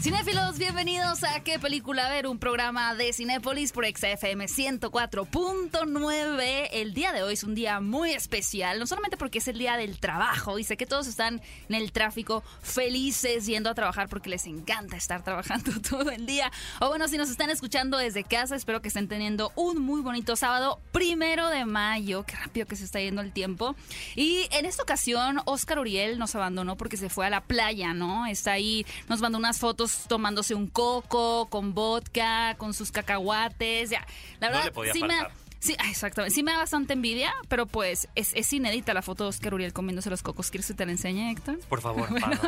Cinéfilos, bienvenidos a ¿Qué película ver? Un programa de Cinépolis por XFM 104.9. El día de hoy es un día muy especial, no solamente porque es el día del trabajo y sé que todos están en el tráfico felices yendo a trabajar porque les encanta estar trabajando todo el día. O bueno, si nos están escuchando desde casa, espero que estén teniendo un muy bonito sábado, primero de mayo. Qué rápido que se está yendo el tiempo. Y en esta ocasión, Oscar Uriel nos abandonó porque se fue a la playa, ¿no? Está ahí, nos mandó unas fotos tomándose un coco con vodka, con sus cacahuates. Ya, la No verdad, le podía sí me. faltar. Sí, ah, exactamente. Sí me da bastante envidia, pero pues es, es inédita la foto de Oscar Uriel comiéndose los cocos. ¿Quieres que te la enseñe, Héctor? Por favor, Bueno,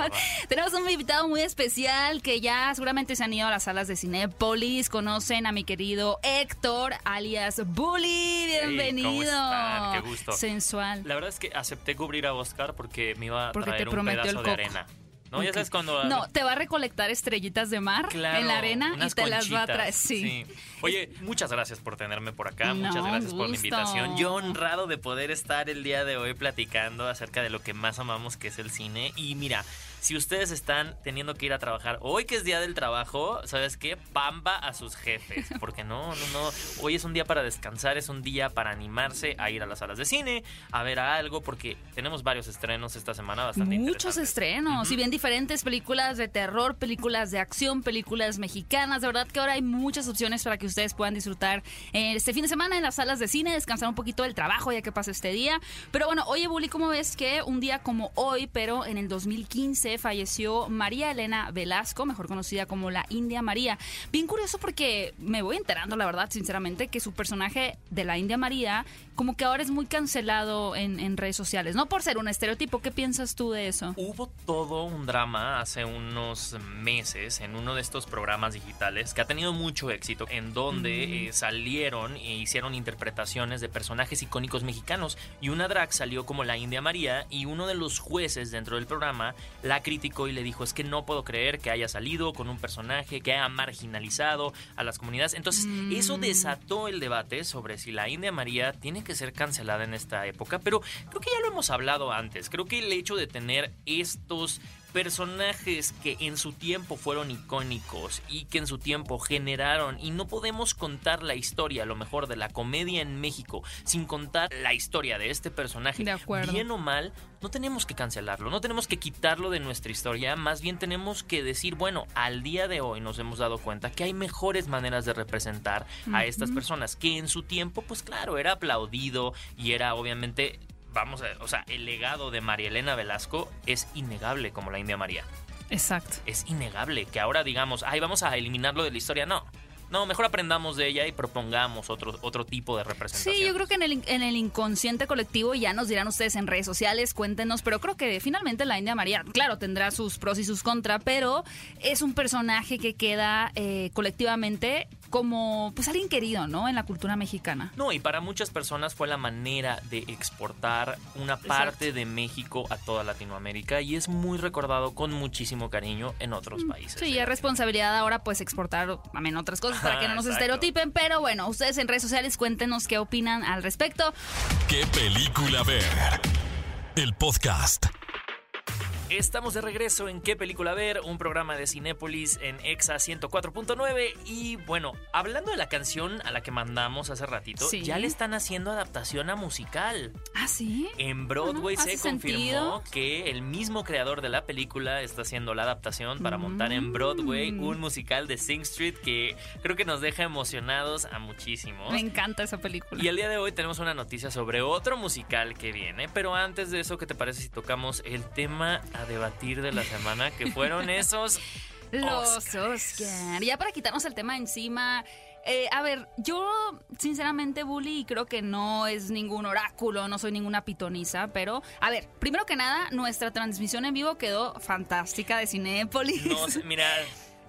tenemos un invitado muy especial que ya seguramente se han ido a las salas de Cinépolis. Conocen a mi querido Héctor, alias Bully. Bienvenido. ¿cómo están? Qué gusto. Sensual. La verdad es que acepté cubrir a Oscar porque me iba a Porque te traer un prometió pedazo el de arena. ¿No? Ya sabes cuando... No, te va a recolectar estrellitas de mar Claro, en la arena y te las va a traer. Sí. Oye, muchas gracias por tenerme por acá, No, muchas gracias por la invitación. Yo honrado de poder estar el día de hoy platicando acerca de lo que más amamos, que es el cine. Y mira, si ustedes están teniendo que ir a trabajar hoy que es día del trabajo, ¿sabes qué? Pamba a sus jefes, porque no, no, no. Hoy es un día para descansar, es un día para animarse a ir a las salas de cine, a ver a algo, porque tenemos varios estrenos esta semana bastante Muchos estrenos, y bien diferentes películas de terror, películas de acción, películas mexicanas. De verdad que ahora hay muchas opciones para que ustedes puedan disfrutar eh, este fin de semana en las salas de cine, descansar un poquito del trabajo ya que pasa este día. Pero bueno, oye, Bully, ¿cómo ves que un día como hoy, pero en el 2015, falleció María Elena Velasco, mejor conocida como la India María? Bien curioso porque me voy enterando, la verdad, sinceramente, que su personaje de la India María, como que ahora es muy cancelado en, en redes sociales, no por ser un estereotipo. ¿Qué piensas tú de eso? Hubo todo un drama hace unos meses en uno de estos programas digitales que ha tenido mucho éxito, en donde eh, salieron e hicieron interpretaciones de personajes icónicos mexicanos. Y una drag salió como la India María y uno de los jueces dentro del programa la criticó y le dijo, es que no puedo creer que haya salido con un personaje que haya marginalizado a las comunidades. Entonces, eso desató el debate sobre si la India María tiene que ser cancelada en esta época, pero creo que ya lo hemos hablado antes. Creo que el hecho de tener estos personajes que en su tiempo fueron icónicos y que en su tiempo generaron y no podemos contar la historia a lo mejor de la comedia en México sin contar la historia de este personaje De acuerdo. bien o mal no tenemos que cancelarlo no tenemos que quitarlo de nuestra historia más bien tenemos que decir bueno al día de hoy nos hemos dado cuenta que hay mejores maneras de representar a estas personas que en su tiempo pues claro era aplaudido y era obviamente vamos a, o sea, el legado de María Elena Velasco es innegable como la India María. Exacto. Es innegable que ahora digamos, ay, vamos a eliminarlo de la historia. No. No, mejor aprendamos de ella y propongamos otro, otro tipo de representación. Sí, yo creo que en el, en el inconsciente colectivo ya nos dirán ustedes en redes sociales, cuéntenos, pero creo que finalmente la India María, claro, tendrá sus pros y sus contras, pero es un personaje que queda eh, colectivamente como pues alguien querido, ¿no? En la cultura mexicana. No, y para muchas personas fue la manera de exportar una parte de México a toda Latinoamérica y es muy recordado con muchísimo cariño en otros países. Mm, Sí, es responsabilidad ahora pues exportar también otras cosas para que no nos Exacto. estereotipen, pero bueno, ustedes en redes sociales cuéntenos qué opinan al respecto. ¿Qué película ver? El podcast. Estamos de regreso en ¿Qué película ver? Un programa de Cinépolis en Exa 104.9 y bueno, hablando de la canción a la que mandamos hace ratito, Sí. ya le están haciendo adaptación a musical. ¿Ah, sí? En Broadway se confirmó sentido. que el mismo creador de la película está haciendo la adaptación para montar en Broadway Mm. un musical de Sing Street que creo que nos deja emocionados a muchísimos. Me encanta esa película. Y el día de hoy tenemos una noticia sobre otro musical que viene, pero antes de eso, ¿qué te parece si tocamos el tema a debatir de la semana que fueron esos Los Oscars? Oscar. Ya para quitarnos el tema encima. eh, a ver, yo sinceramente, Bully, creo que no es ningún oráculo, no soy ninguna pitoniza, pero a ver, primero que nada, nuestra transmisión en vivo quedó fantástica de Cinépolis. No sé, mira,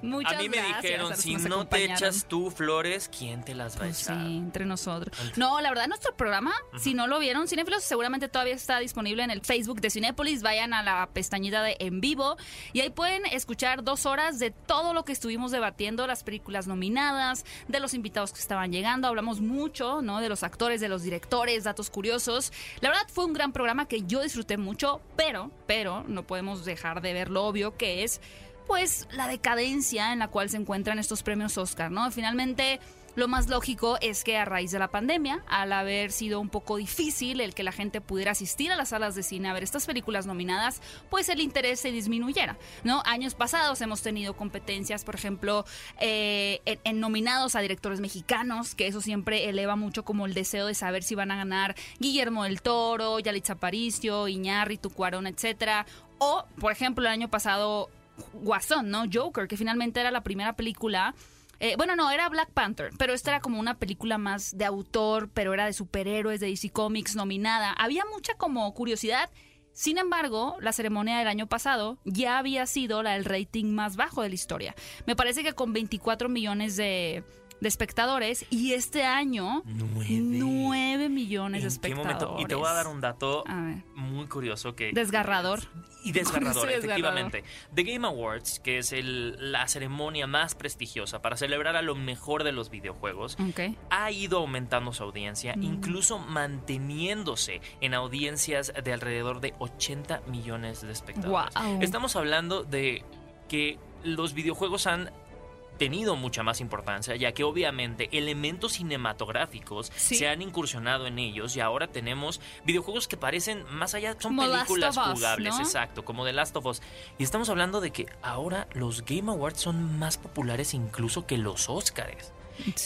Muchas a mí me gracias dijeron, si no te echas tú flores, ¿quién te las va a Pues echar? sí, entre nosotros. No, la verdad, nuestro programa, si no lo vieron, Cinéfilos seguramente todavía está disponible en el Facebook de Cinépolis. Vayan a la pestañita de En Vivo y ahí pueden escuchar dos horas de todo lo que estuvimos debatiendo, las películas nominadas, de los invitados que estaban llegando. Hablamos mucho, ¿no? De los actores, de los directores, datos curiosos. La verdad, fue un gran programa que yo disfruté mucho, pero, pero, no podemos dejar de ver lo obvio que es pues la decadencia en la cual se encuentran estos premios Oscar, ¿no? Finalmente, lo más lógico es que a raíz de la pandemia, al haber sido un poco difícil el que la gente pudiera asistir a las salas de cine a ver estas películas nominadas, pues el interés se disminuyera, ¿no? Años pasados hemos tenido competencias, por ejemplo, eh, en, nominados a directores mexicanos, que eso siempre eleva mucho como el deseo de saber si van a ganar Guillermo del Toro, Yalitza Aparicio, Iñárritu, Cuarón, etcétera, o, por ejemplo, el año pasado Guasón, ¿no? Joker, que finalmente era la primera película. eh, bueno, no, era Black Panther, pero esta era como una película más de autor, pero era de superhéroes, de DC Comics, nominada. Había mucha como curiosidad. Sin embargo, la ceremonia del año pasado ya había sido la del rating más bajo de la historia. Me parece que con 24 millones de, de espectadores y este año Nueve. 9 millones de ¿En qué espectadores. momento? Y te voy a dar un dato muy curioso que... Desgarrador. Y desgarrador, Sí, desgarrador. efectivamente. The Game Awards, que es el- la ceremonia más prestigiosa para celebrar a lo mejor de los videojuegos, ha ido aumentando su audiencia, Mm. incluso manteniéndose en audiencias de alrededor de 80 millones de espectadores. Estamos hablando de que los videojuegos han tenido mucha más importancia, ya que obviamente elementos cinematográficos Sí. se han incursionado en ellos y ahora tenemos videojuegos que parecen más allá, son Como películas Us, jugables, ¿no? exacto, como The Last of Us. Y estamos hablando de que ahora los Game Awards son más populares incluso que los Oscars.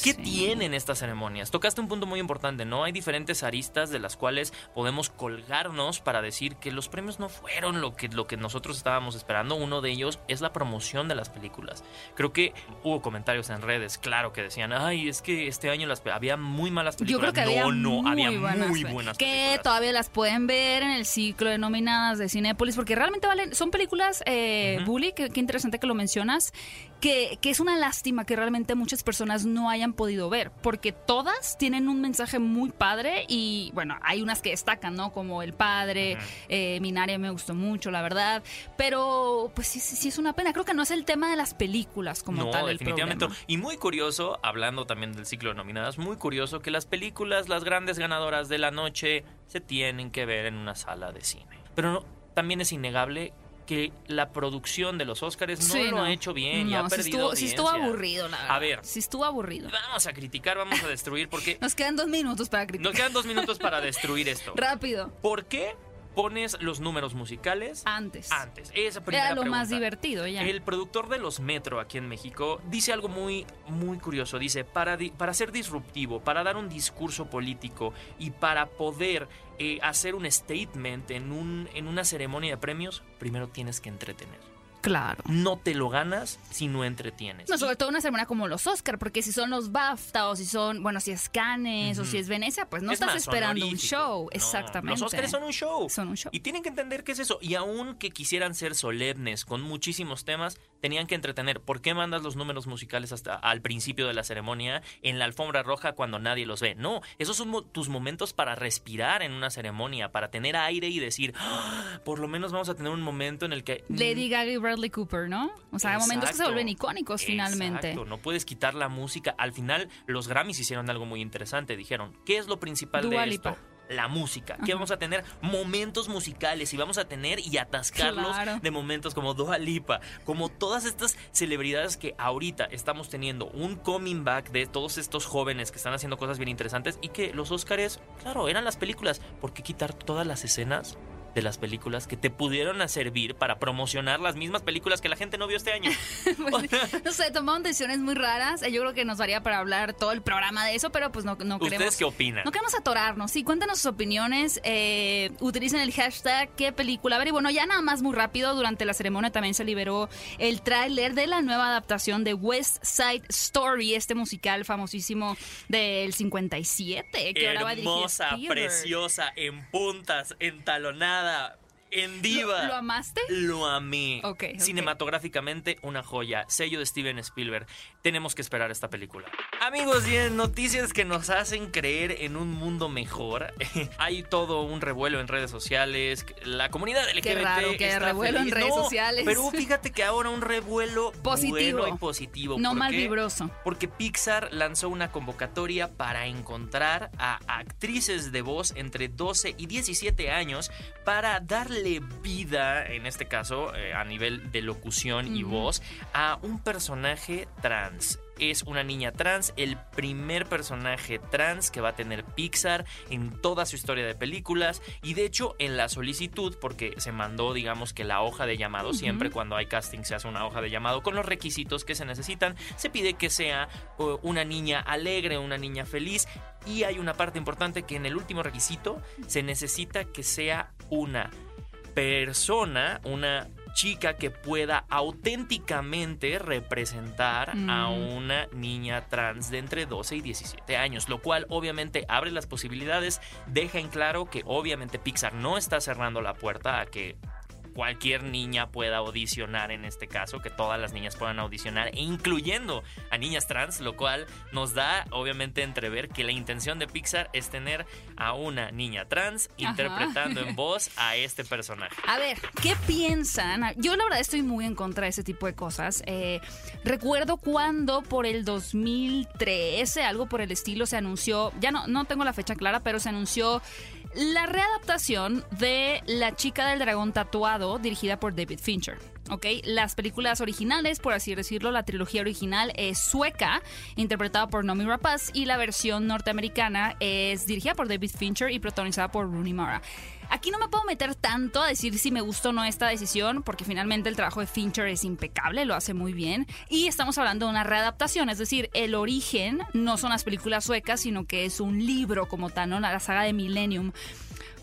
¿Qué tienen estas ceremonias? Tocaste un punto muy importante, ¿no? Hay diferentes aristas de las cuales podemos colgarnos para decir que los premios no fueron lo que, lo que nosotros estábamos esperando. Uno de ellos es la promoción de las películas. Creo que hubo comentarios en redes, claro, que decían, ay, es que este año las, había muy malas Yo películas. creo que había no, no, muy había buenas, muy buenas que películas. todavía las pueden ver en el ciclo de nominadas de Cinépolis porque realmente valen son películas eh. Bully que qué interesante que lo mencionas que, que es una lástima que realmente muchas personas no hayan podido ver porque todas tienen un mensaje muy padre y bueno hay unas que destacan no como el padre eh, Minaria me gustó mucho la verdad pero pues sí, sí, sí es una pena creo que no es el tema de las películas como no, tal el definitivamente. Y muy curioso, hablando también del ciclo de nominadas, muy curioso que las películas, las grandes ganadoras de la noche, se tienen que ver en una sala de cine. Pero no, también es innegable que la producción de los Oscars no Sí, lo ha hecho bien y ha perdido estuvo, sí estuvo aburrido, la verdad. A ver. Sí estuvo aburrido. Vamos a criticar, vamos a destruir, porque Nos quedan dos minutos para criticar. nos quedan dos minutos para destruir esto. Rápido. ¿Por qué pones los números musicales Antes. antes? Esa primera Era lo más divertido ya. El productor de los Metro aquí en México dice algo muy, muy curioso. Dice, para, di- para ser disruptivo, para dar un discurso político y para poder eh, hacer un statement en, un, en una ceremonia de premios, primero tienes que entretener. Claro. No te lo ganas si no entretienes. No, sobre todo una ceremonia como los Oscar, porque si son los BAFTA o si son, bueno, si es Cannes o si es Venecia, pues no Es estás más esperando un show. No, Exactamente. Los Oscars son un show. Son un show. Y tienen que entender qué es eso. Y aun que quisieran ser solemnes con muchísimos temas, tenían que entretener. ¿Por qué mandas los números musicales hasta al principio de la ceremonia en la alfombra roja cuando nadie los ve? No, esos son tus momentos para respirar en una ceremonia, para tener aire y decir, "Ah, por lo menos vamos a tener un momento en el que... Lady Gaga y Bradley Cooper, ¿no? O sea, hay momentos que se Exacto. vuelven icónicos finalmente. Exacto, no puedes quitar la música. Al final, los Grammys hicieron algo muy interesante. Dijeron, ¿qué es lo principal Dua de esto? La música. Que vamos a tener momentos musicales y vamos a tener y atascarlos Claro. de momentos como Dua Lipa, como todas estas celebridades que ahorita estamos teniendo un coming back de todos estos jóvenes que están haciendo cosas bien interesantes y que los Óscares, claro, eran las películas. ¿Por qué quitar todas las escenas? De las películas que te pudieron a servir para promocionar las mismas películas que la gente no vio este año. Pues, no sé, tomaron decisiones muy raras. Eh, Yo creo que nos daría para hablar todo el programa de eso, pero pues no, no queremos. ¿Ustedes qué opinan? No queremos atorarnos. Sí, cuéntanos sus opiniones. eh, utilicen el hashtag qué película. A ver, y bueno, ya nada más muy rápido. Durante la ceremonia también se liberó el tráiler de la nueva adaptación de West Side Story, este musical famosísimo del 57, que ahora va a Hermosa, preciosa, en puntas, out. En Diva. ¿Lo, lo amaste? Lo amé. Ok, ok. Cinematográficamente, una joya. Sello de Steven Spielberg. Tenemos que esperar esta película. Amigos, y en noticias que nos hacen creer en un mundo mejor. Hay todo un revuelo en redes sociales. La comunidad LGBT Qué raro que revuelo en redes No, sociales. Pero fíjate que ahora un revuelo Positivo. bueno y positivo. No ¿Por mal vibroso. Porque Pixar lanzó una convocatoria para encontrar a actrices de voz entre 12 y 17 años para darle vida, en este caso eh, a nivel de locución y voz, a un personaje trans. Es una niña trans, el primer personaje trans que va a tener Pixar en toda su historia de películas. Y de hecho en la solicitud, porque se mandó digamos que la hoja de llamado, siempre cuando hay casting se hace una hoja de llamado con los requisitos que se necesitan, se pide que sea uh, una niña alegre, una niña feliz. Y hay una parte importante que en el último requisito se necesita que sea una persona, una chica que pueda auténticamente representar a Mm. una niña trans de entre 12 y 17 años, lo cual obviamente abre las posibilidades, deja en claro que obviamente Pixar no está cerrando la puerta a que cualquier niña pueda audicionar en este caso, que todas las niñas puedan audicionar, e incluyendo a niñas trans, lo cual nos da obviamente entrever que la intención de Pixar es tener a una niña trans Ajá. interpretando en voz a este personaje. A ver, ¿qué piensan? Yo la verdad estoy muy en contra de ese tipo de cosas. Eh, recuerdo cuando por el 2013, algo por el estilo, se anunció, ya no, no tengo la fecha clara, pero se anunció la readaptación de La chica del dragón tatuado, dirigida por David Fincher. Las películas originales, por así decirlo, la trilogía original es sueca, interpretada por Nomi Rapaz, y la versión norteamericana es dirigida por David Fincher y protagonizada por Rooney Mara. Aquí no me puedo meter tanto a decir si me gustó o no esta decisión, porque finalmente el trabajo de Fincher es impecable, lo hace muy bien. Y estamos hablando de una readaptación, es decir, el origen no son las películas suecas, sino que es un libro como tal, ¿no? La saga de Millennium.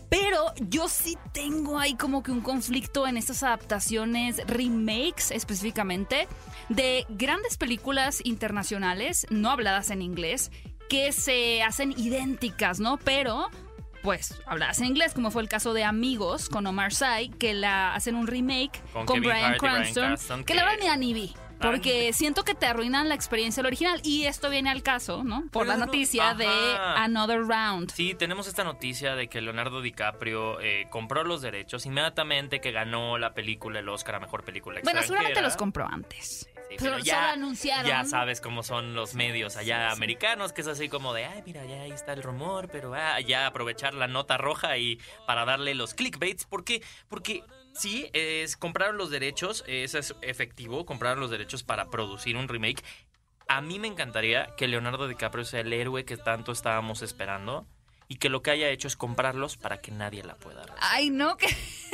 Pero yo sí tengo ahí como que un conflicto en estas adaptaciones, remakes específicamente, de grandes películas internacionales, no habladas en inglés, que se hacen idénticas, ¿no? Pero pues habladas en inglés, como fue el caso de Amigos con Omar Sy, que la hacen un remake Con con, Brian Hart Cranston, Cranston, que la que- verdad ni a ni vi. Ah. Porque siento que te arruinan la experiencia del original. Y esto viene al caso, ¿no? Por Pero la no- noticia de. Another Round. Sí, tenemos esta noticia de que Leonardo DiCaprio eh, compró los derechos inmediatamente que ganó la película, el Oscar a Mejor Película Bueno, seguramente los compró antes. Pero pero solo anunciaron. Ya sabes cómo son los medios allá Sí, sí. americanos, que es así como de, ay, mira, ya ahí está el rumor, pero ah, ya aprovechar la nota roja y para darle los clickbaits. ¿Por qué? Porque sí, es, compraron los derechos, eso es efectivo, compraron los derechos para producir un remake. A mí me encantaría que Leonardo DiCaprio sea el héroe que tanto estábamos esperando y que lo que haya hecho es comprarlos para que nadie la pueda ver. Ay, no, que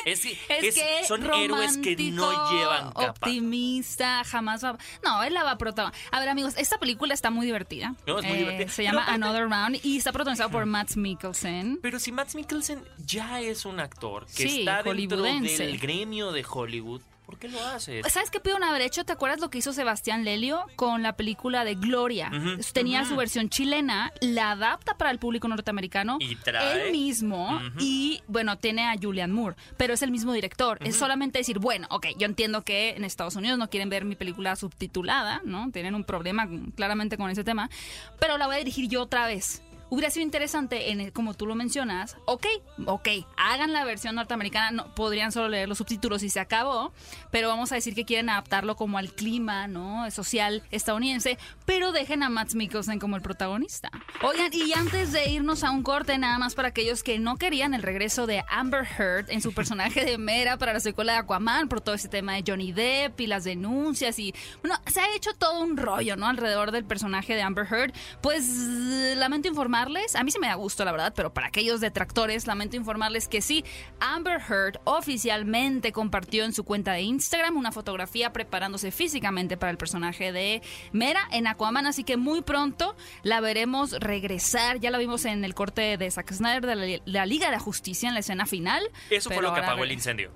Es, que- es, es- que son héroes que no llevan capa. optimista, jamás va. No, él la va a protagonizar. A ver, amigos, esta película está muy divertida. No, es muy Eh, divertida. Se llama Another Round y está protagonizada por Matt Mikkelsen. Pero si Matt Mikkelsen ya es un actor que Sí, está dentro del gremio de Hollywood, ¿por qué lo hace? ¿Sabes qué pudieron haber hecho? ¿Te acuerdas lo que hizo Sebastián Lelio con la película de Gloria? Tenía su versión chilena, la adapta para el público norteamericano. Y trae- Él mismo y, bueno, tiene a Julian Moore, pero es el mismo director. Es solamente decir, bueno, ok, yo entiendo que en Estados Unidos no quieren ver mi película subtitulada, ¿no? Tienen un problema claramente con ese tema, pero la voy a dirigir yo otra vez. Hubiera sido interesante, en como tú lo mencionas, ok, ok, hagan la versión norteamericana, no, podrían solo leer los subtítulos y se acabó, pero vamos a decir que quieren adaptarlo como al clima, ¿no? Social estadounidense, pero dejen a Matt Mikkelsen como el protagonista. Oigan, y antes de irnos a un corte, nada más para aquellos que no querían el regreso de Amber Heard en su personaje de Mera para la secuela de Aquaman, por todo ese tema de Johnny Depp y las denuncias y, bueno, se ha hecho todo un rollo, ¿no? Alrededor del personaje de Amber Heard. Pues lamento informarles, a mí se me da gusto, la verdad, pero para aquellos detractores, lamento informarles que sí, Amber Heard oficialmente compartió en su cuenta de Instagram una fotografía preparándose físicamente para el personaje de Mera en Aquaman, así que muy pronto la veremos regresar. Ya la vimos en el corte de Zack Snyder de la, de la Liga de la Justicia en la escena final. Eso fue lo que apagó el incendio.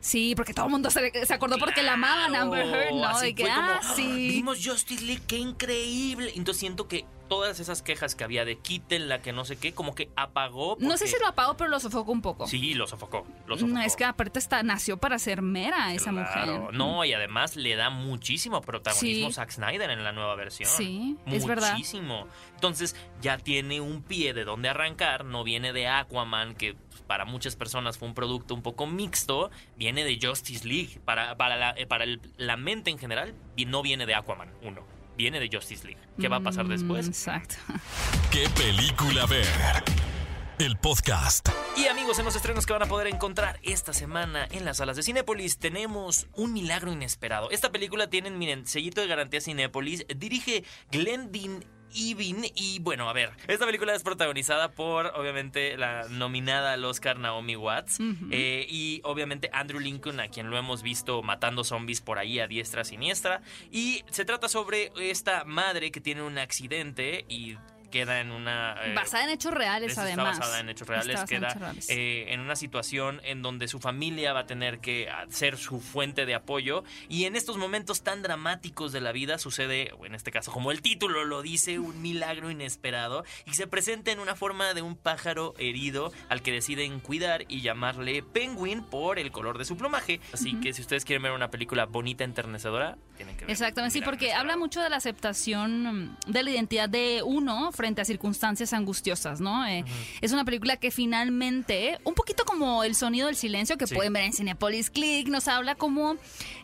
Sí, porque todo el mundo se, se acordó porque la amaban Amber Heard, ¿no? De que, como, ah, sí. Vimos Justice League, qué increíble. Entonces siento que todas esas quejas que había de quítenla, que no sé qué, como que apagó. No sé si lo apagó, pero lo sofocó un poco. Sí, lo sofocó. Lo No, sofocó. es que aparte está, nació para ser mera esa Claro. mujer. No, y además le da muchísimo protagonismo Sí. Zack Snyder en la nueva versión. Sí, es verdad. Muchísimo. Entonces ya tiene un pie de donde arrancar. No viene de Aquaman, que pues, para muchas personas fue un producto un poco mixto. Viene de Justice League. Para, para, la, eh, para el- la mente en general, y no viene de Aquaman, uno. Viene de Justice League. ¿Qué va a pasar Mm, después? Exacto. ¿Qué película ver? El podcast. Y amigos, en los estrenos que van a poder encontrar esta semana en las salas de Cinépolis tenemos un milagro inesperado. Esta película tiene, miren, sellito de garantía Cinépolis, dirige Glendin Evin y bueno, a ver, esta película es protagonizada por obviamente la nominada al Oscar Naomi Watts eh, y obviamente Andrew Lincoln, a quien lo hemos visto matando zombies por ahí a diestra siniestra. Y se trata sobre esta madre que tiene un accidente y queda en una... eh, basada en hechos reales, esta además. Está basada en hechos reales, Está queda hechos reales. eh, en una situación en donde su familia va a tener que ser su fuente de apoyo y en estos momentos tan dramáticos de la vida sucede, o en este caso como el título lo dice, un milagro inesperado y se presenta en una forma de un pájaro herido al que deciden cuidar y llamarle Penguin por el color de su plumaje. Así que si ustedes quieren ver una película bonita, enternecedora, tienen que ver. Exactamente, sí, porque habla mucho de la aceptación de la identidad de uno frente a circunstancias angustiosas, ¿no? Eh, Es una película que finalmente, un poquito como El sonido del silencio que Sí. pueden ver en Cinepolis Click, nos habla como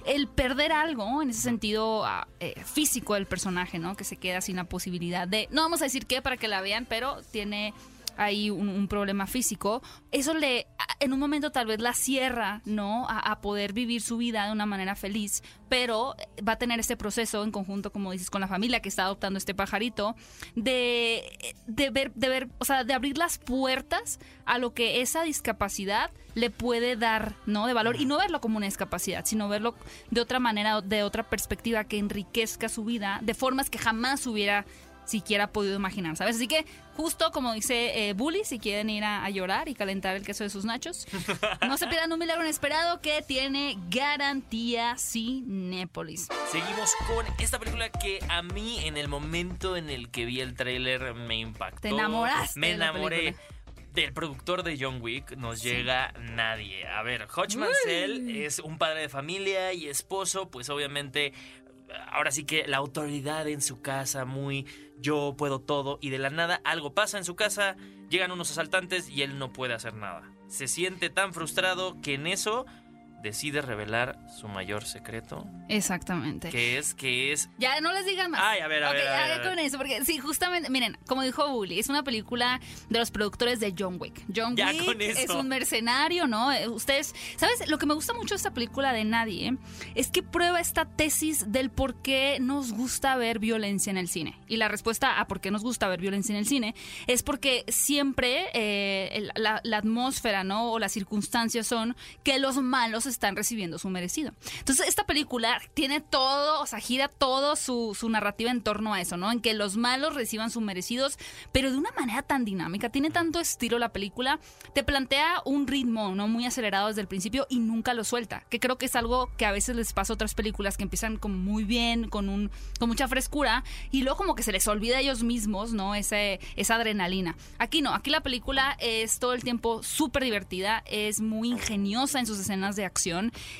el perder algo en ese sentido ah, eh, físico del personaje, ¿no? Que se queda sin la posibilidad de, no vamos a decir qué para que la vean, pero tiene ahí un, problema físico, eso le, en un momento tal vez la cierra, ¿no? A, a poder vivir su vida de una manera feliz, pero va a tener este proceso en conjunto, como dices, con la familia que está adoptando este pajarito, de, de ver, de ver, o sea, de abrir las puertas a lo que esa discapacidad le puede dar, ¿no? De valor, y no verlo como una discapacidad, sino verlo de otra manera, de otra perspectiva que enriquezca su vida, de formas que jamás hubiera siquiera podido imaginar, ¿sabes? Así que justo como dice eh, Bully, si quieren ir a, a llorar y calentar el queso de sus nachos, no se pierdan un milagro inesperado que tiene garantía Cinépolis. Seguimos con esta película que a mí en el momento en el que vi el tráiler me impactó. Te enamoraste Me enamoré. Del productor de John Wick nos Sí. llega nadie. A ver, Hodge Mansell es un padre de familia y esposo, pues obviamente ahora sí que la autoridad en su casa, muy yo puedo todo, y de la nada algo pasa en su casa, llegan unos asaltantes y él no puede hacer nada. Se siente tan frustrado que en eso decide revelar su mayor secreto, Exactamente. que es que es Ya no les digan más. Ay, a ver, a ver, a ver, ya a ver. con eso, porque sí, justamente, miren, como dijo Bully, es una película de los productores de John Wick. John Ya Wick es un mercenario, ¿no? Eh, Ustedes, ¿sabes? Lo que me gusta mucho de esta película de Nadie es que prueba esta tesis del por qué nos gusta ver violencia en el cine. Y la respuesta a por qué nos gusta ver violencia en el cine es porque siempre eh, la, la atmósfera, ¿no? O las circunstancias son que los malos están recibiendo su merecido. Entonces, esta película tiene todo, o sea, gira todo su, su narrativa en torno a eso, ¿no? En que los malos reciban sus merecidos, pero de una manera tan dinámica, tiene tanto estilo la película, te plantea un ritmo, ¿no? Muy acelerado desde el principio y nunca lo suelta, que creo que es algo que a veces les pasa a otras películas que empiezan como muy bien, con, un, con mucha frescura, y luego como que se les olvida a ellos mismos, ¿no? Ese, esa adrenalina. Aquí no, aquí la película es todo el tiempo súper divertida, es muy ingeniosa en sus escenas de acción,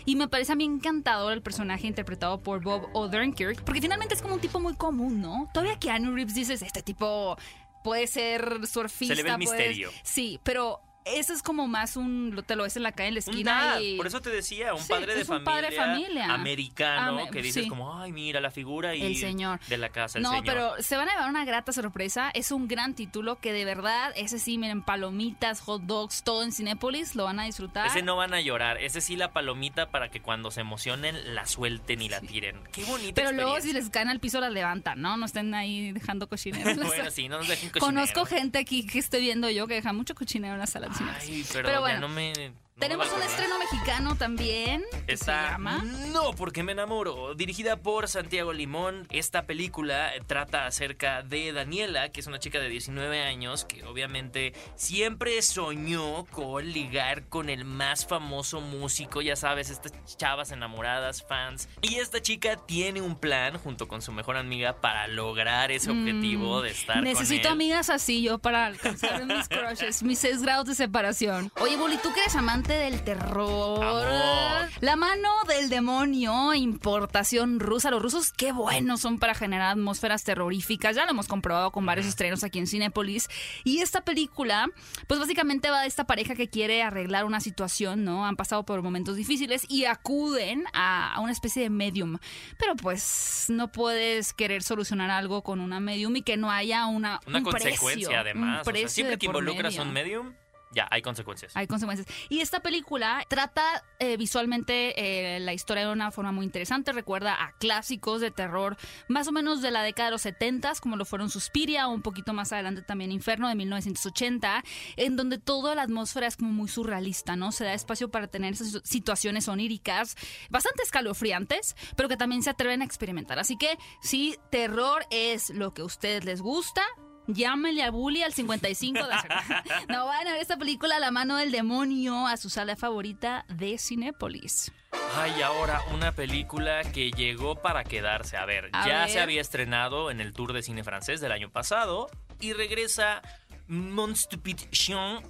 y me parece a mí encantador el personaje interpretado por Bob Odenkirk, porque finalmente es como un tipo muy común, ¿no? Todavía que Keanu Reeves dices, este tipo puede ser surfista. Se le ve el puede- misterio. Sí, pero eso es como más un, lo- te lo ves en la calle, en la un esquina dad. y... Por eso te decía, un Sí, padre de es un familia, padre de familia. americano Ame- que dices sí. como, ay, mira la figura y El señor. de la casa, el no, señor. pero se van a llevar una grata sorpresa. Es un gran título que de verdad, ese sí, miren, palomitas, hot dogs, todo en Cinépolis, lo van a disfrutar. Ese no van a llorar, ese sí la palomita para que cuando se emocionen la suelten y la tiren. Qué bonita Pero luego si les caen al piso las levantan, ¿no? No estén ahí dejando cochinero. en la bueno, sí, no nos dejen cochinero. Conozco gente aquí que estoy viendo yo que deja mucho cochinero en la sala Ay, pero, Pero ya bueno, no me... no me Tenemos un estreno mexicano también. se Está llama. No, porque me enamoro. Dirigida por Santiago Limón, esta película trata acerca de Daniela, que es una chica de 19 años que obviamente siempre soñó con ligar con el más famoso músico, ya sabes, estas chavas enamoradas, fans. Y esta chica tiene un plan junto con su mejor amiga para lograr ese objetivo de estar Mm, Necesito con él. amigas así yo para alcanzar mis crushes, mis seis grados de separación. Oye, Bully, tú que eres amante del terror. Amor. La mano del demonio, importación rusa. Los rusos, qué buenos son para generar atmósferas terroríficas. Ya lo hemos comprobado con varios estrenos aquí en Cinépolis. Y esta película, pues básicamente va de esta pareja que quiere arreglar una situación, ¿no? Han pasado por momentos difíciles y acuden a, a una especie de medium. Pero pues no puedes querer solucionar algo con una medium y que no haya una, Una un consecuencia precio, un además. O sea, precio siempre que involucras medio. un medium, ya hay consecuencias. Hay consecuencias. Y esta película trata eh, visualmente eh, la historia de una forma muy interesante. Recuerda a clásicos de terror más o menos de la década de los 70, como lo fueron Suspiria, o un poquito más adelante también Inferno de 1980, en donde toda la atmósfera es como muy surrealista, ¿no? Se da espacio para tener situaciones oníricas bastante escalofriantes, pero que también se atreven a experimentar. Así que si terror es lo que a ustedes les gusta, Llámenle a Bully al 55 de No van a ver esta película La mano del demonio a su sala favorita de Cinépolis. Ay, ahora una película que llegó para quedarse. A ver, A ya ver. se había estrenado en el Tour de Cine Francés del año pasado y regresa Mon Stupid Chien.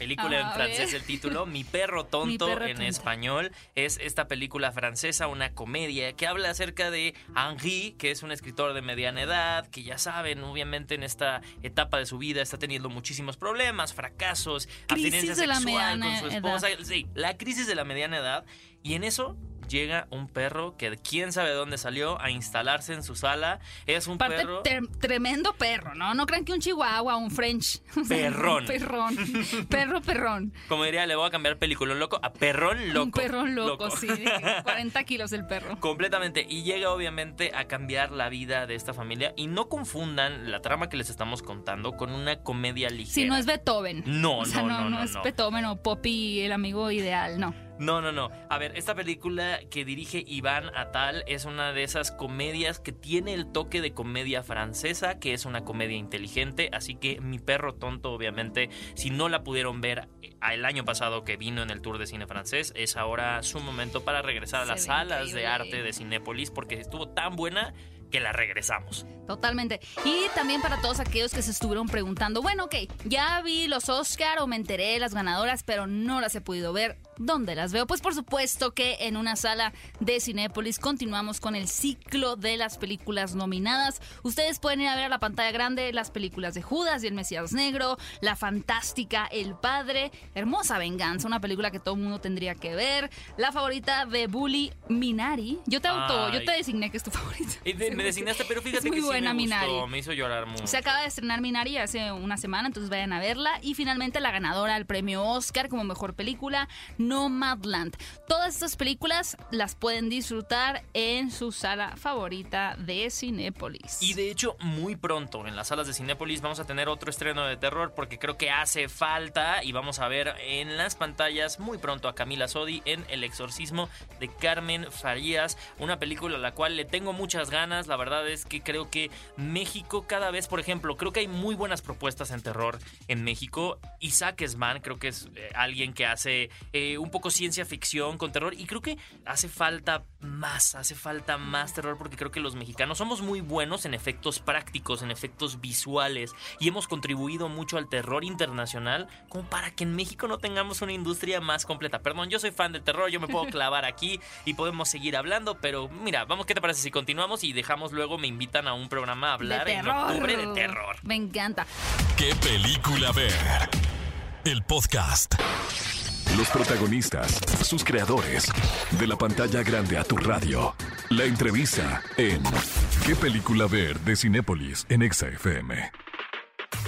Película A en francés el título, Mi perro tonto Mi perro en tonto. español. Es esta película francesa, una comedia que habla acerca de Henri, que es un escritor de mediana edad, que ya saben, obviamente en esta etapa de su vida está teniendo muchísimos problemas, fracasos, Crisis abstinencia de la sexual con su edad. esposa. Sí, la crisis de la mediana edad. Y en eso llega un perro que quién sabe dónde salió a instalarse en su sala. Es un perro. tremendo perro, ¿no? No crean que un chihuahua, un French. Perrón. perrón. Perro, perrón. Como diría, le voy a cambiar película loco a perrón loco. Un perrón loco, sí. 40 kilos el perro. Completamente. Y llega obviamente a cambiar la vida de esta familia. Y no confundan la trama que les estamos contando con una comedia ligera. Si no es Beethoven. No, O sea, no, no, no, no, es. Beethoven o Poppy, el amigo ideal, no. No, no, no. A ver, esta película que dirige Iván Atal es una de esas comedias que tiene el toque de comedia francesa, que es una comedia inteligente. Así que mi perro tonto, obviamente, si no la pudieron ver eh, el año pasado que vino en el Tour de Cine Francés, es ahora su momento para regresar a las salas de arte de Cinépolis porque estuvo tan buena que la regresamos. Totalmente. Y también para todos aquellos que se estuvieron preguntando, bueno, ok, ya vi los Oscar o me enteré de las ganadoras, pero no las he podido ver. ¿Dónde las veo? Pues por supuesto que en una sala de Cinépolis continuamos con el ciclo de las películas nominadas. Ustedes pueden ir a ver a la pantalla grande las películas de Judas y el Mesías Negro, La Fantástica, El Padre, Hermosa Venganza, una película que todo el mundo tendría que ver, la favorita de Bully Minari. Yo te auto, yo Ay. te designé que es tu favorita. Y de- me designaste, pero fíjate que buena, me gustó, Minari. me hizo llorar mucho. Se acaba de estrenar Minari hace una semana, entonces vayan a verla. Y finalmente la ganadora del premio Oscar como mejor película, Nomadland. Todas estas películas las pueden disfrutar en su sala favorita de Cinépolis. Y de hecho, muy pronto en las salas de Cinépolis vamos a tener otro estreno de terror porque creo que hace falta y vamos a ver en las pantallas muy pronto a Camila Sodi en El exorcismo de Carmen Farías, una película a la cual le tengo muchas ganas, la verdad es que creo que México cada vez, por ejemplo, creo que hay muy buenas propuestas en terror en México. Isaac Esman creo que es eh, alguien que hace eh, un poco ciencia ficción con terror y creo que hace falta más, hace falta más terror porque creo que los mexicanos somos muy buenos en efectos prácticos, en efectos visuales y hemos contribuido mucho al terror internacional como para que en México no tengamos una industria más completa. Perdón, yo soy fan del terror, yo me puedo clavar aquí y podemos seguir hablando, pero mira, vamos, ¿qué te parece si continuamos y dejamos luego me invitan a un programa a de hablar en octubre de terror? Me encanta. ¿Qué película ver? El podcast. Los protagonistas, sus creadores, de la pantalla grande a tu radio. La entrevista en ¿Qué película ver de Cinépolis en Exa FM?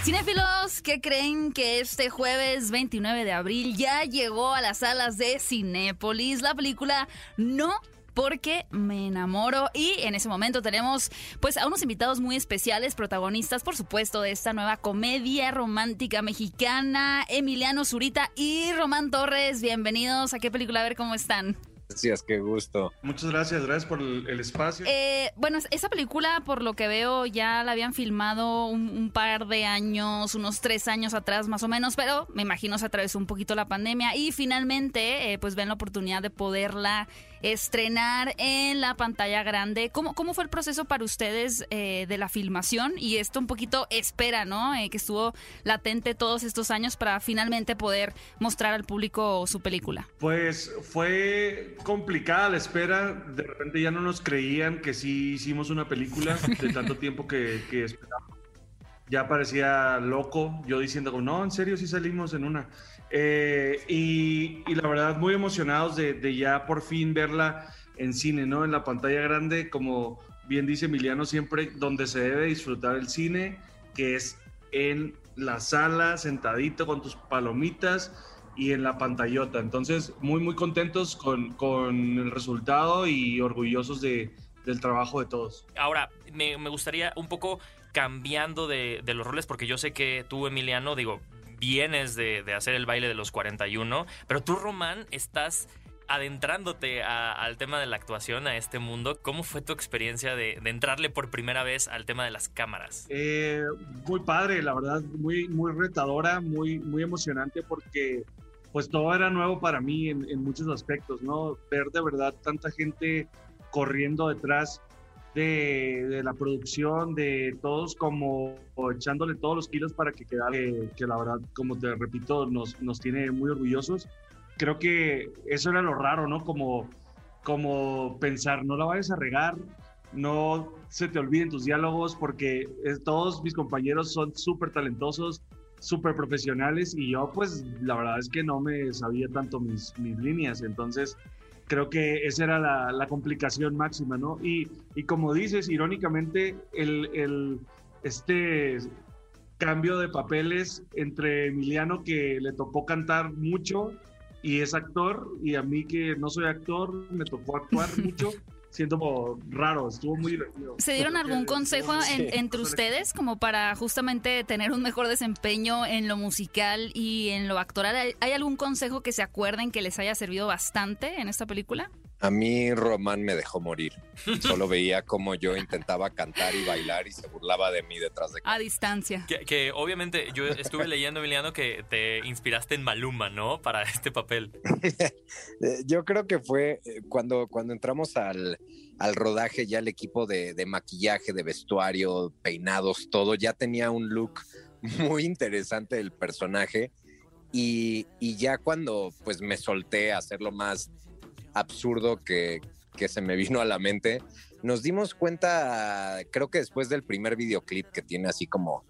Cinéfilos, ¿qué creen que este jueves 29 de abril ya llegó a las salas de Cinépolis la película No porque me enamoro y en ese momento tenemos pues a unos invitados muy especiales, protagonistas por supuesto de esta nueva comedia romántica mexicana, Emiliano Zurita y Román Torres. Bienvenidos a qué película, a ver cómo están. Gracias, qué gusto. Muchas gracias, gracias por el, el espacio. Eh, bueno, esa película, por lo que veo, ya la habían filmado un, un, par de años, unos tres años atrás más o menos, pero me imagino se atravesó un poquito la pandemia y finalmente, eh, pues ven la oportunidad de poderla estrenar en la pantalla grande. ¿Cómo, cómo fue el proceso para ustedes eh, de la filmación? Y esto un poquito espera, ¿no? Eh, que estuvo latente todos estos años para finalmente poder mostrar al público su película. Pues fue complicada la espera. De repente ya no nos creían que sí hicimos una película de tanto tiempo que, que esperamos. Ya parecía loco yo diciendo, no, en serio sí salimos en una. Eh, y, la verdad, muy emocionados de, ya por fin verla en cine, ¿no? En la pantalla grande, como bien dice Emiliano, siempre donde se debe disfrutar el cine, que es en la sala, sentadito con tus palomitas y en la pantallota. Entonces, muy, muy contentos con, con el resultado y orgullosos de, del trabajo de todos. Ahora, me, gustaría un poco cambiando de los roles, porque yo sé que tú, Emiliano, digo, vienes de, de, hacer el baile de los 41, pero tú, Román, estás adentrándote al tema de la actuación, a este mundo. ¿Cómo fue tu experiencia de, entrarle por primera vez al tema de las cámaras? Eh, muy padre, la verdad, muy, muy retadora, muy, muy emocionante porque pues todo era nuevo para mí en muchos aspectos, ¿no? Ver de verdad tanta gente corriendo detrás de, la producción, de todos como echándole todos los kilos para que quedara, que, que la verdad, como te repito, nos, nos, tiene muy orgullosos. Creo que eso era lo raro, ¿no? Como, como pensar, no la vayas a regar, no se te olviden tus diálogos, porque todos mis compañeros son súper talentosos, súper profesionales, y yo pues la verdad es que no me sabía tanto mis, mis líneas, entonces creo que esa era la, la complicación máxima, ¿no? Y, y, como dices, irónicamente, el, el, este cambio de papeles entre Emiliano, que le tocó cantar mucho y es actor, y a mí que no soy actor, me tocó actuar mucho. Siento como raro, estuvo muy divertido. ¿Se dieron algún consejo en, entre ustedes como para justamente tener un mejor desempeño en lo musical y en lo actoral? ¿Hay algún consejo que se acuerden que les haya servido bastante en esta película? A mí Román me dejó morir. Solo veía como yo intentaba cantar y bailar y se burlaba de mí detrás de A distancia. Que, que, obviamente yo estuve leyendo, Emiliano, que te inspiraste en Maluma, ¿no? Para este papel. yo creo que fue cuando, cuando entramos al, al rodaje, ya el equipo de, de maquillaje, de vestuario, peinados, todo, ya tenía un look muy interesante del personaje. Y, y ya cuando pues me solté a hacerlo más absurdo que, que, se me vino a la mente. Nos dimos cuenta, creo que después del primer videoclip que tiene así como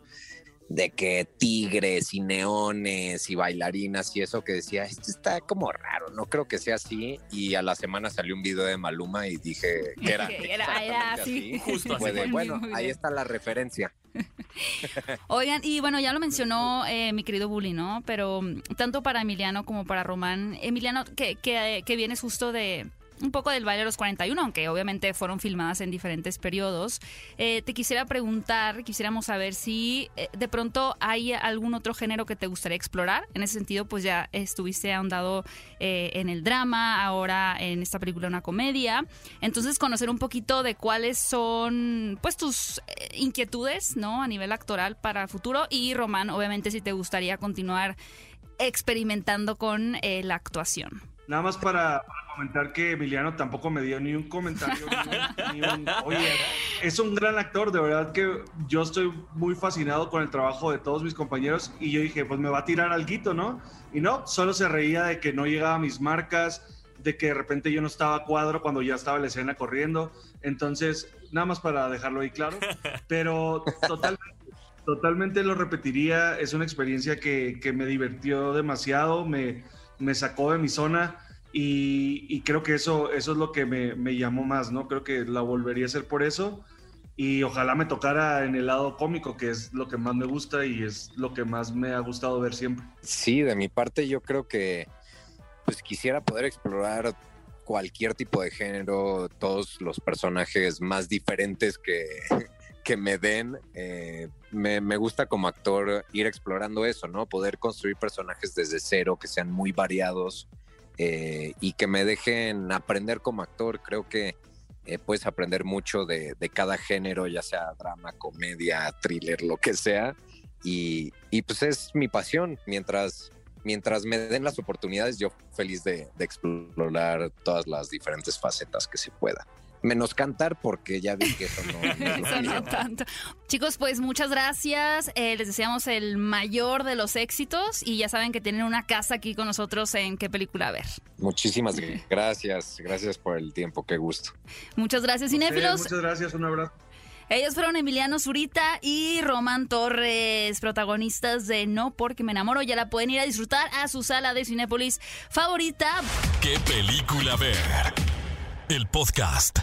de que tigres y neones y bailarinas y eso que decía, esto está como raro, no creo que sea así. Y a la semana salió un video de Maluma y dije que era, era, era así. Justo así. Bueno, ahí está la referencia. Oigan, y bueno, ya lo mencionó eh, mi querido Bully, ¿no? Pero tanto para Emiliano como para Román, Emiliano, que, que, que vienes justo de, un poco del baile de los 41, aunque obviamente fueron filmadas en diferentes periodos. Eh, te quisiera preguntar, quisiéramos saber si eh, de pronto hay algún otro género que te gustaría explorar. En ese sentido, pues ya estuviste ahondado eh, en el drama, ahora en esta película una comedia. Entonces, conocer un poquito de cuáles son pues tus inquietudes, ¿no? A nivel actoral para el futuro. Y Román, obviamente, si te gustaría continuar experimentando con la actuación. Nada más para, para, comentar que Emiliano tampoco me dio ni un comentario, ni, un, oye, es un gran actor, de verdad que yo estoy muy fascinado con el trabajo de todos mis compañeros y yo dije, pues me va a tirar alguito, ¿no? Y no, solo se reía de que no llegaba a mis marcas, de que de repente yo no estaba a cuadro cuando ya estaba la escena corriendo, entonces, nada más para dejarlo ahí claro, pero totalmente, totalmente lo repetiría, es una experiencia que, que me divirtió demasiado, me me sacó de mi zona y, creo que eso, eso es lo que me, me, llamó más, ¿no? Creo que la volvería a hacer por eso y ojalá me tocara en el lado cómico, que es lo que más me gusta y es lo que más me ha gustado ver siempre. Sí, de mi parte yo creo que pues quisiera poder explorar cualquier tipo de género, todos los personajes más diferentes que, que me den. Eh, me, me, gusta como actor ir explorando eso, ¿no? Poder construir personajes desde cero, que sean muy variados eh, y que me dejen aprender como actor. Creo que eh, puedes aprender mucho de, de, cada género, ya sea drama, comedia, thriller, lo que sea. Y, y pues es mi pasión. Mientras, mientras me den las oportunidades, yo feliz de, de explorar todas las diferentes facetas que se pueda menos cantar porque ya vi que eso no, eso no tanto. Chicos, pues muchas gracias. Eh, les deseamos el mayor de los éxitos y ya saben que tienen una casa aquí con nosotros en qué película ver. Muchísimas gracias. Gracias por el tiempo. Qué gusto. Muchas gracias, cinéfilos. Sí, muchas gracias. Un abrazo. Ellos fueron Emiliano Zurita y Román Torres, protagonistas de No porque me enamoro. Ya la pueden ir a disfrutar a su sala de Cinépolis favorita. ¿Qué película ver? El podcast.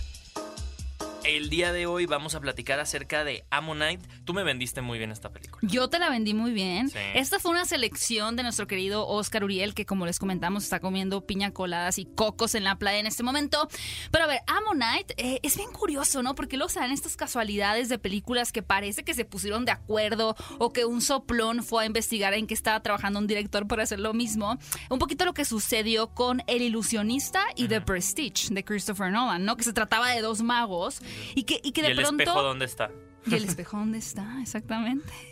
El día de hoy vamos a platicar acerca de Ammonite. Tú me vendiste muy bien esta película. Yo te la vendí muy bien. Sí. Esta fue una selección de nuestro querido Oscar Uriel, que como les comentamos está comiendo piña coladas y cocos en la playa en este momento. Pero a ver, Ammonite eh, es bien curioso, ¿no? Porque luego salen estas casualidades de películas que parece que se pusieron de acuerdo o que un soplón fue a investigar en que estaba trabajando un director para hacer lo mismo. Un poquito lo que sucedió con El Ilusionista y uh -huh. The Prestige de Christopher Nolan, ¿no? Que se trataba de dos magos y que, y que de ¿Y el pronto. espejo dónde está? ¿Y el espejo dónde está? Exactamente.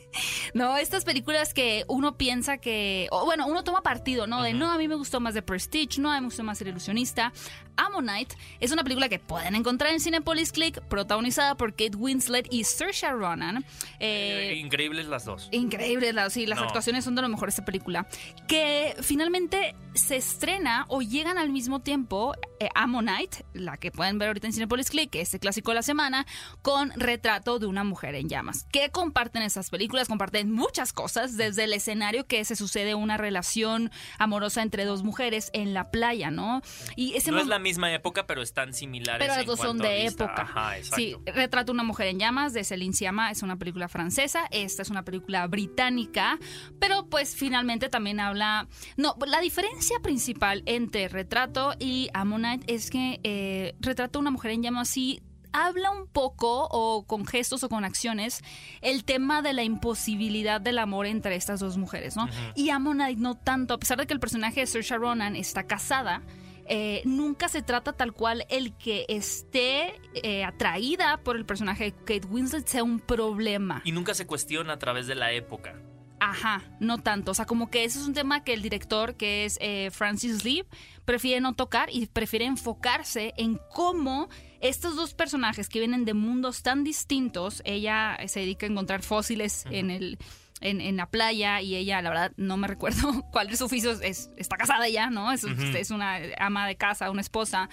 No, estas películas que uno piensa que. O bueno, uno toma partido, ¿no? De no, a mí me gustó más The Prestige, no, a mí me gustó más El Ilusionista. Ammonite es una película que pueden encontrar en Cinepolis Click, protagonizada por Kate Winslet y Saoirse Ronan. Eh, increíbles las dos. Increíbles las sí, las no. actuaciones son de lo mejor de esta película. Que finalmente se estrena o llegan al mismo tiempo eh, Ammonite, la que pueden ver ahorita en Cinepolis Click, este clásico de la semana, con Retrato de una mujer en llamas. ¿Qué comparten esas películas? Comparten muchas cosas, desde el escenario que se sucede una relación amorosa entre dos mujeres en la playa, ¿no? Y ese no es la misma época, pero están similares. Pero las dos son de época. Ajá, sí, Retrato una mujer en llamas de Céline Sciamma es una película francesa, esta es una película británica, pero pues finalmente también habla... No, la diferencia principal entre Retrato y Ammonite es que eh, Retrato una mujer en llamas sí habla un poco o con gestos o con acciones el tema de la imposibilidad del amor entre estas dos mujeres, ¿no? Uh -huh. Y Ammonite no tanto, a pesar de que el personaje de Saoirse Ronan está casada, eh, nunca se trata tal cual el que esté eh, atraída por el personaje de Kate Winslet sea un problema. Y nunca se cuestiona a través de la época. Ajá, no tanto. O sea, como que ese es un tema que el director, que es eh, Francis Lee, prefiere no tocar y prefiere enfocarse en cómo estos dos personajes que vienen de mundos tan distintos, ella se dedica a encontrar fósiles uh -huh. en el en, en, la playa y ella, la verdad, no me recuerdo cuál de sus oficios es, está casada ya, ¿no? Es, uh -huh. es, una ama de casa, una esposa.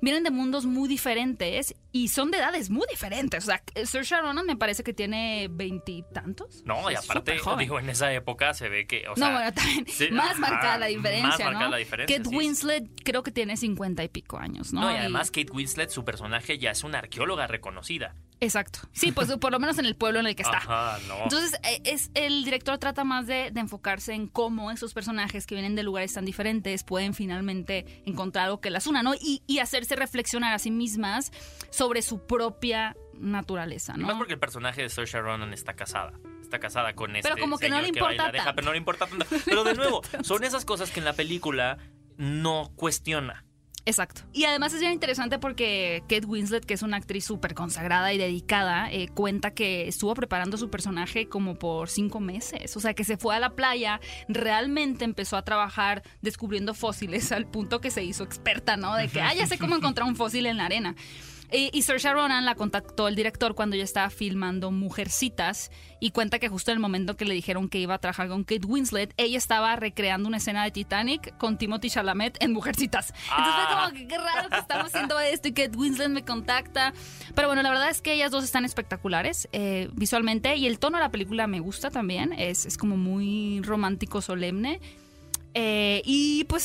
Vienen de mundos muy diferentes y son de edades muy diferentes. O sea, Saoirse Ronan me parece que tiene veintitantos. No, y aparte, digo, en esa época se ve que, o sea, No, bueno, también, sí, más ajá, marcada la diferencia, más ¿no? marcada la diferencia, Kate sí. Winslet creo que tiene cincuenta y pico años, ¿no? No, y además Kate Winslet, su personaje ya es una arqueóloga reconocida. Exacto. Sí, pues por lo menos en el pueblo en el que está. Ajá, no. Entonces, eh, es, el director trata más de, de, enfocarse en cómo esos personajes que vienen de lugares tan diferentes pueden finalmente encontrar algo que las una, ¿no? Y, y hacerse reflexionar a sí mismas sobre su propia naturaleza, ¿no? Y más porque el personaje de Saoirse Ronan está casada. Está casada con este Pero como que no le importa deja, pero no le importa tanto. Pero de nuevo, son esas cosas que en la película no cuestiona. Exacto. Y además es bien interesante porque Kate Winslet, que es una actriz súper consagrada y dedicada, eh, cuenta que estuvo preparando su personaje como por cinco meses. O sea, que se fue a la playa, realmente empezó a trabajar descubriendo fósiles al punto que se hizo experta, ¿no? De que, ah, ya sé cómo encontrar un fósil en la arena. Y, y Saoirse Ronan la contactó el director cuando ya estaba filmando Mujercitas y cuenta que justo en el momento que le dijeron que iba a trabajar con Kate Winslet, ella estaba recreando una escena de Titanic con Timothy Chalamet en Mujercitas. Entonces fue como que qué raro que estamos haciendo esto y Kate Winslet me contacta. Pero bueno, la verdad es que ellas dos están espectaculares eh, visualmente y el tono de la película me gusta también. Es, es como muy romántico, solemne. Eh, y pues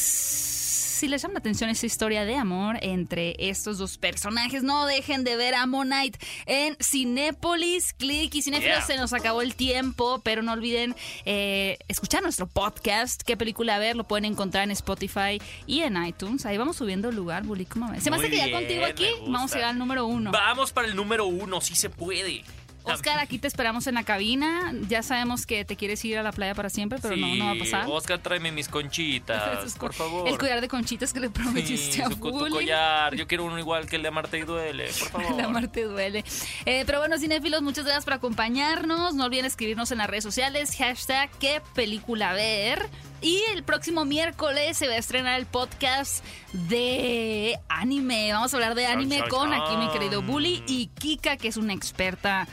si les llama la atención esa historia de amor entre estos dos personajes, no dejen de ver a Monite en Cinépolis, Click y Cinéfilos. Yeah. Se nos acabó el tiempo, pero no olviden eh, escuchar nuestro podcast. ¿Qué película ver? Lo pueden encontrar en Spotify y en iTunes. Ahí vamos subiendo el lugar, Bully. ¿cómo ves? Se me hace que ya contigo aquí vamos a llegar al número uno. Vamos para el número uno, sí se puede. Oscar, aquí te esperamos en la cabina. Ya sabemos que te quieres ir a la playa para siempre, pero no, Sí, no va a pasar. Oscar, tráeme mis conchitas, por favor. El collar de conchitas que le prometiste Sí, a su- tu collar. Yo quiero uno igual que el de Amarte y Duele, por favor. La muerte duele. Eh, pero bueno, cinéfilos, muchas gracias por acompañarnos. No olviden escribirnos en las redes sociales. Hashtag qué película ver. Y el próximo miércoles se va a estrenar el podcast de anime. Vamos a hablar de anime con aquí mi querido Bully y Kika, que es una experta,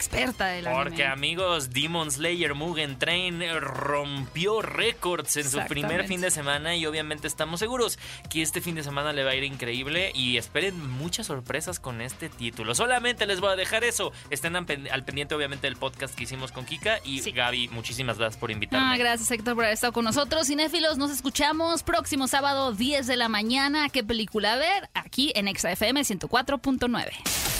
experta del Porque anime. amigos, Demon Slayer Mugen Train rompió récords en su primer fin de semana y obviamente estamos seguros que este fin de semana le va a ir increíble y esperen muchas sorpresas con este título. Solamente les voy a dejar eso. Estén al pen- al pendiente obviamente del podcast que hicimos con Kika y Sí. Gaby, muchísimas gracias por invitarme. Ah, gracias Héctor por haber estado con nosotros. Cinéfilos, nos escuchamos próximo sábado 10 de la mañana. ¿Qué película ver? Aquí en ExaFM 104.9.